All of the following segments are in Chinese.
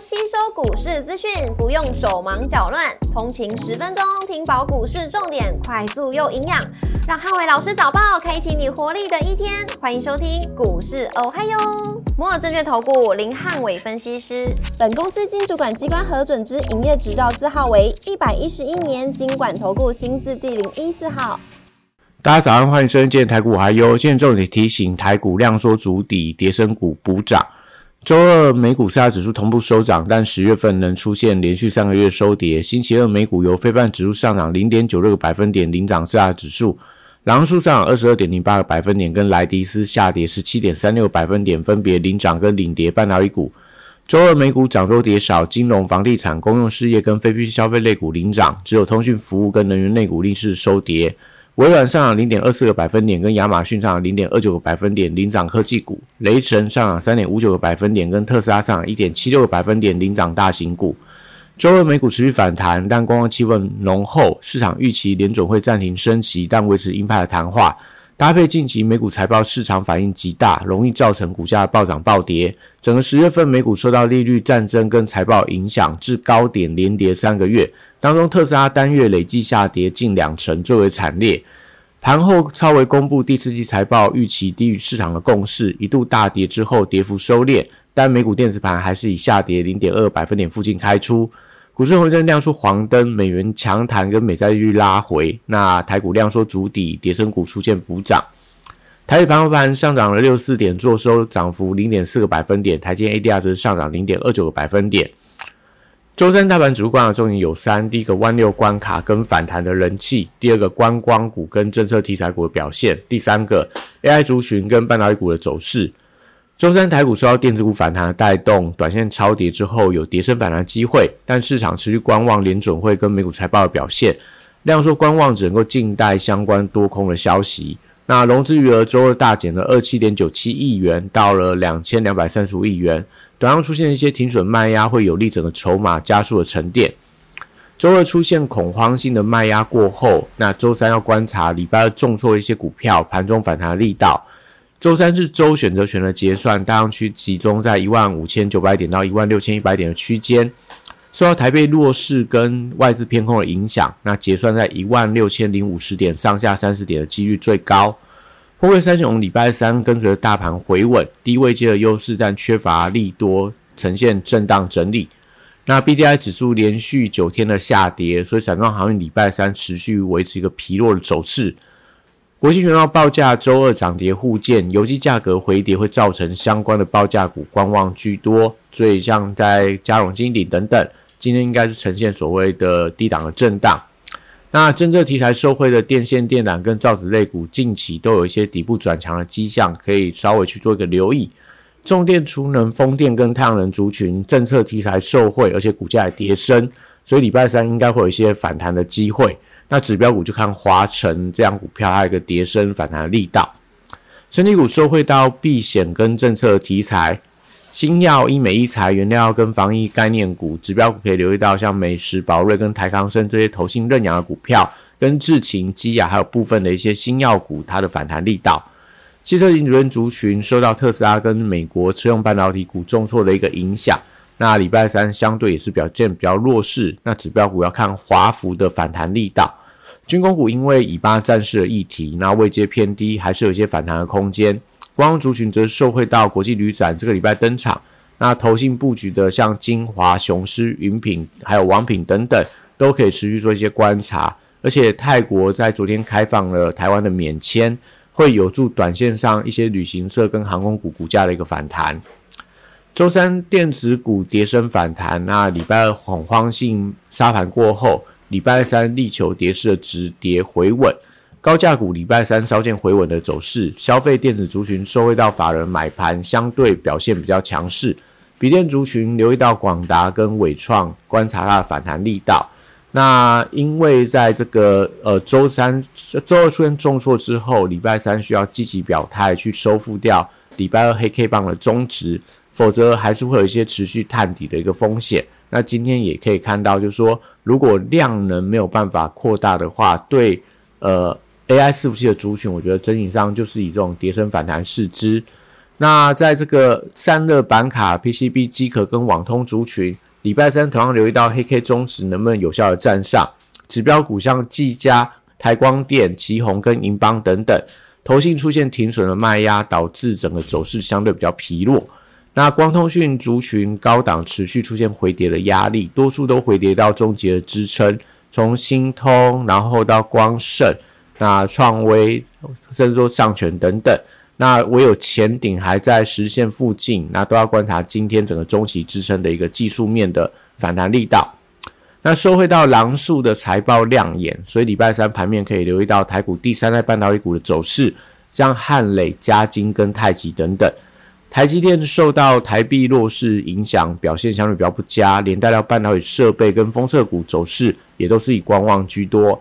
吸收股市资讯，不用手忙脚乱，通勤十分钟听饱股市重点，快速又营养，让汉伟老师早报开启你活力的一天。欢迎收听股市哦嗨哟，摩尔证券投顾林汉伟分析师，本公司经主管机关核准之营业执照字号为一百一十一年经管投顾新字第零一四号。大家早上欢迎收听今天台股还优，今天重点提醒台股量缩足底，跌升股补涨。周二美股四大指数同步收涨，但十月份能出现连续三个月收跌。星期二美股由非半指数上涨零点九六个百分点领涨四大指数，狼数上涨二十二点零八个百分点，跟莱迪斯下跌十七点三六百分点分别领涨跟领跌半导体股。周二美股涨多跌少，金融、房地产、公用事业跟非必需消费类股领涨，只有通讯服务跟能源类股逆势收跌。微软上涨零点二四个百分点，跟亚马逊上涨零点二九个百分点，领涨科技股；雷神上涨三点五九个百分点，跟特斯拉上涨一点七六个百分点，领涨大型股。周二美股持续反弹，但观望气氛浓厚，市场预期联准会暂停升息，但维持鹰派的谈话。搭配近期美股财报市场反应极大，容易造成股价暴涨暴跌。整个十月份美股受到利率战争跟财报影响，至高点连跌三个月。当中特斯拉单月累计下跌近两成，最为惨烈。盘后超微公布第四季财报预期低于市场的共识，一度大跌之后跌幅收敛，但美股电子盘还是以下跌零点二百分点附近开出。股市红灯亮出黄灯，美元强弹跟美债利率拉回，那台股量缩足底，跌升股出现补涨。台北盘后盘上涨了六四点，做收涨幅零点四个百分点，台积 ADR 则上涨零点二九个百分点。周三大盘指数观察重点有三：第一个万六关卡跟反弹的人气；第二个观光股跟政策题材股的表现；第三个 AI 族群跟半导体股的走势。周三台股受到电子股反弹的带动，短线超跌之后有跌升反弹机会，但市场持续观望联准会跟美股财报的表现，量说观望只能够静待相关多空的消息。那融资余额周二大减了二七点九七亿元，到了两千两百三十五亿元，短上出现一些停损卖压，会有利整个筹码加速的沉淀。周二出现恐慌性的卖压过后，那周三要观察礼拜二重挫一些股票盘中反弹的力道。周三是周选择权的结算，大量区集中在一万五千九百点到一万六千一百点的区间，受到台北弱势跟外资偏空的影响，那结算在一万六千零五十点上下三十点的几率最高。破位三雄礼拜三跟随着大盘回稳，低位接的优势，但缺乏利多，呈现震荡整理。那 B D I 指数连续九天的下跌，所以散装航运礼拜三持续维持一个疲弱的走势。国际原料报价周二涨跌互见，油气价格回跌会造成相关的报价股观望居多，所以像在加融金鼎等等，今天应该是呈现所谓的低档的震荡。那政策题材受惠的电线电缆跟造纸类股，近期都有一些底部转强的迹象，可以稍微去做一个留意。重电、储能、风电跟太阳能族群政策题材受惠，而且股价也跌升，所以礼拜三应该会有一些反弹的机会。那指标股就看华晨这样股票，它有一个跌升反弹的力道。整体股受惠到避险跟政策题材，新药、医美、医材、原料跟防疫概念股，指标股可以留意到像美食、宝瑞跟台康生这些投信认养的股票，跟智勤、基亚还有部分的一些新药股，它的反弹力道。汽车零组件族群受到特斯拉跟美国车用半导体股重挫的一个影响。那礼拜三相对也是表现比较弱势，那指标股要看华孚的反弹力道。军工股因为以巴战事的议题，那位阶偏低，还是有一些反弹的空间。光族群则受惠到国际旅展这个礼拜登场，那投信布局的像金华、雄狮、云品还有王品等等，都可以持续做一些观察。而且泰国在昨天开放了台湾的免签，会有助短线上一些旅行社跟航空股股价的一个反弹。周三电子股跌升反弹，那礼拜二恐慌性杀盘过后，礼拜三力求跌势的止跌回稳，高价股礼拜三稍见回稳的走势，消费电子族群受惠到法人买盘，相对表现比较强势。笔电族群留意到广达跟伟创，观察它的反弹力道。那因为在这个呃周三、周二出现重挫之后，礼拜三需要积极表态去收复掉礼拜二黑 K 棒的中值。否则还是会有一些持续探底的一个风险。那今天也可以看到，就是说，如果量能没有办法扩大的话，对呃 AI 伺服器的族群，我觉得整体上就是以这种跌升反弹视之。那在这个散热板卡、PCB 机壳跟网通族群，礼拜三同样留意到黑 K 中值能不能有效的站上指标股，像技嘉、台光电、旗宏跟银邦等等，投信出现停损的卖压，导致整个走势相对比较疲弱。那光通讯族群高档持续出现回跌的压力，多数都回跌到终结的支撑，从新通然后到光盛、那创威，甚至说上权等等。那唯有前顶还在实线附近，那都要观察今天整个中期支撑的一个技术面的反弹力道。那收回到狼树的财报亮眼，所以礼拜三盘面可以留意到台股第三代半导体股的走势，像汉磊、嘉金跟太极等等。台积电受到台币弱势影响，表现相对比较不佳，连带到半导体设备跟封测股走势也都是以观望居多。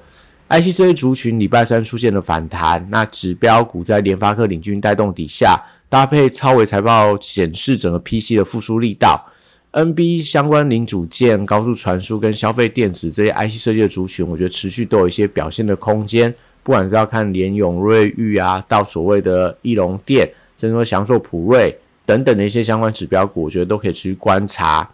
IC 这些族群礼拜三出现了反弹，那指标股在联发科领军带动底下，搭配超微财报显示整个 PC 的复苏力道，NB 相关零组件、高速传输跟消费电子这些 IC 设计的族群，我觉得持续都有一些表现的空间。不管是要看联永、瑞昱啊，到所谓的翼龙电，甚至说祥硕、普瑞等等的一些相关指标股，我觉得都可以持续观察。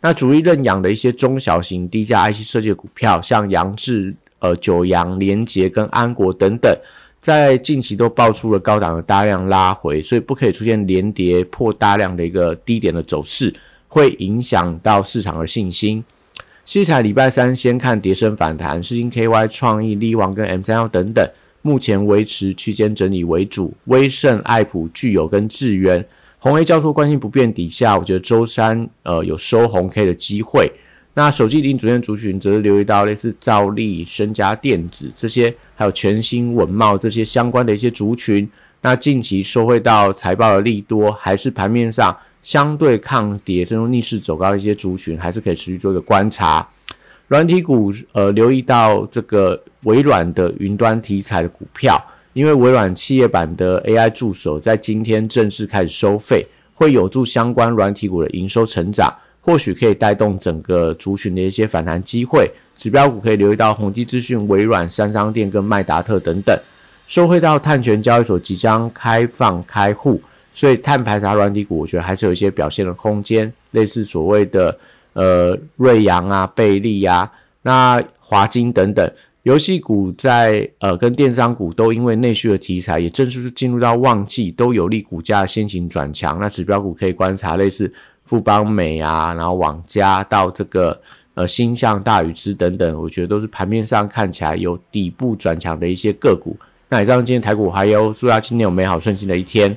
那主力认养的一些中小型低价 IC 设计的股票，像杨志。呃，九阳、联捷跟安国等等，在近期都爆出了高档的大量拉回，所以不可以出现连跌破大量的一个低点的走势，会影响到市场的信心。西彩礼拜三先看跌升反弹，世金 KY、创意、力旺跟 M 三幺等等，目前维持区间整理为主。威盛、爱普、具有跟智源、红 A 交错关系不变底下，我觉得周三呃有收红 K 的机会。那手机零组件族群则是留意到类似兆利、身家电子这些，还有全新文茂这些相关的一些族群。那近期收回到财报的利多，还是盘面上相对抗跌，甚至逆势走高的一些族群，还是可以持续做一个观察。软体股，呃，留意到这个微软的云端题材的股票，因为微软企业版的 AI 助手在今天正式开始收费，会有助相关软体股的营收成长。或许可以带动整个族群的一些反弹机会，指标股可以留意到宏基资讯、微软、三商店跟麦达特等等。收回到碳权交易所即将开放开户，所以碳排查软体股，我觉得还是有一些表现的空间，类似所谓的呃瑞阳啊、贝利啊、那华金等等。游戏股在呃跟电商股都因为内需的题材，也正是进入到旺季，都有利股价先行转强。那指标股可以观察类似。富邦美啊，然后网加到这个呃星象大宇之等等，我觉得都是盘面上看起来有底部转强的一些个股。那以上今天台股还有，祝大家今天有美好顺心的一天。